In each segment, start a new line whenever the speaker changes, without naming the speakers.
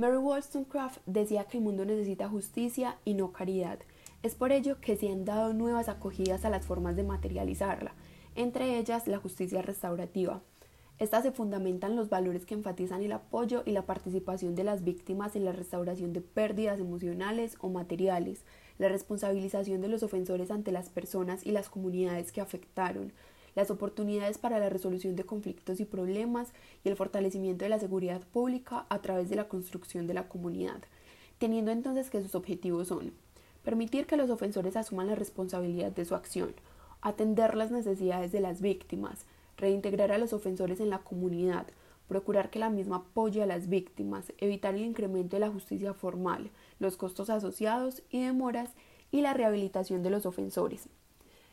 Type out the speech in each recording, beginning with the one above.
Mary Wollstonecraft decía que el mundo necesita justicia y no caridad. Es por ello que se han dado nuevas acogidas a las formas de materializarla, entre ellas la justicia restaurativa. Estas se fundamentan en los valores que enfatizan el apoyo y la participación de las víctimas en la restauración de pérdidas emocionales o materiales, la responsabilización de los ofensores ante las personas y las comunidades que afectaron, las oportunidades para la resolución de conflictos y problemas y el fortalecimiento de la seguridad pública a través de la construcción de la comunidad, teniendo entonces que sus objetivos son permitir que los ofensores asuman la responsabilidad de su acción, atender las necesidades de las víctimas, reintegrar a los ofensores en la comunidad, procurar que la misma apoye a las víctimas, evitar el incremento de la justicia formal, los costos asociados y demoras y la rehabilitación de los ofensores.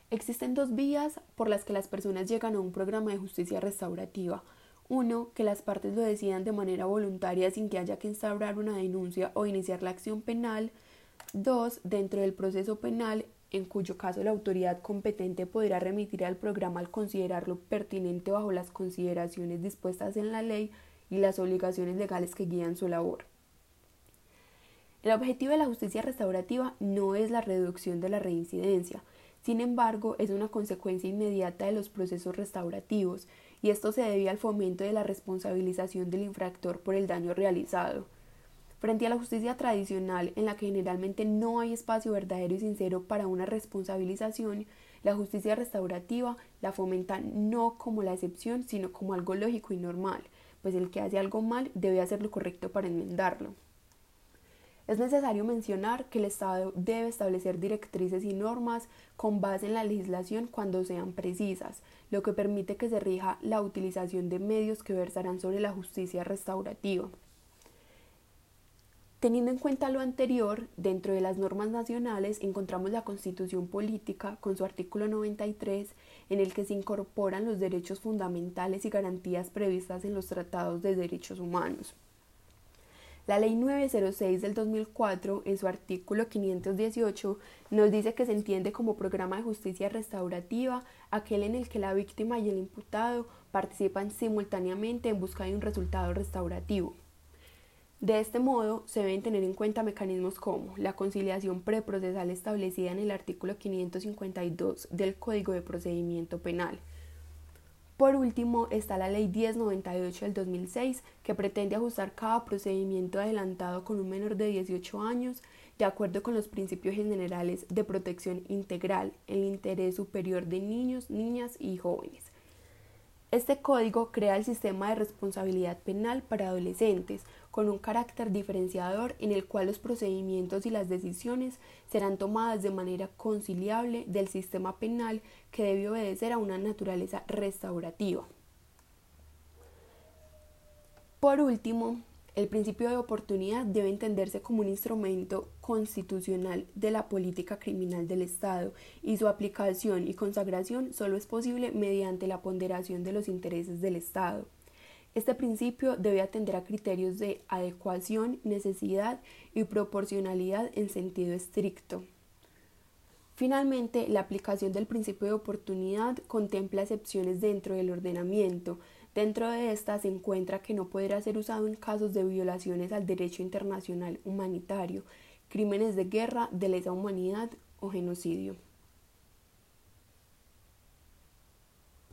Existen dos vías por las que las personas llegan a un programa de justicia restaurativa. Uno, que las partes lo decidan de manera voluntaria sin que haya que instaurar una denuncia o iniciar la acción penal. Dos, dentro del proceso penal, en cuyo caso la autoridad competente podrá remitir al programa al considerarlo pertinente bajo las consideraciones dispuestas en la ley y las obligaciones legales que guían su labor. El objetivo de la justicia restaurativa no es la reducción de la reincidencia, sin embargo, es una consecuencia inmediata de los procesos restaurativos, y esto se debe al fomento de la responsabilización del infractor por el daño realizado. Frente a la justicia tradicional, en la que generalmente no hay espacio verdadero y sincero para una responsabilización, la justicia restaurativa la fomenta no como la excepción, sino como algo lógico y normal, pues el que hace algo mal debe hacer lo correcto para enmendarlo. Es necesario mencionar que el Estado debe establecer directrices y normas con base en la legislación cuando sean precisas, lo que permite que se rija la utilización de medios que versarán sobre la justicia restaurativa. Teniendo en cuenta lo anterior, dentro de las normas nacionales encontramos la Constitución Política con su artículo 93, en el que se incorporan los derechos fundamentales y garantías previstas en los tratados de derechos humanos. La Ley 906 del 2004, en su artículo 518, nos dice que se entiende como programa de justicia restaurativa aquel en el que la víctima y el imputado participan simultáneamente en busca de un resultado restaurativo. De este modo, se deben tener en cuenta mecanismos como la conciliación preprocesal establecida en el artículo 552 del Código de Procedimiento Penal, por último, está la Ley 1098 del 2006, que pretende ajustar cada procedimiento adelantado con un menor de 18 años de acuerdo con los principios generales de protección integral, el interés superior de niños, niñas y jóvenes. Este código crea el sistema de responsabilidad penal para adolescentes, con un carácter diferenciador en el cual los procedimientos y las decisiones serán tomadas de manera conciliable del sistema penal que debe obedecer a una naturaleza restaurativa. Por último, el principio de oportunidad debe entenderse como un instrumento constitucional de la política criminal del Estado y su aplicación y consagración solo es posible mediante la ponderación de los intereses del Estado. Este principio debe atender a criterios de adecuación, necesidad y proporcionalidad en sentido estricto. Finalmente, la aplicación del principio de oportunidad contempla excepciones dentro del ordenamiento, Dentro de esta se encuentra que no podrá ser usado en casos de violaciones al derecho internacional humanitario, crímenes de guerra, de lesa humanidad o genocidio.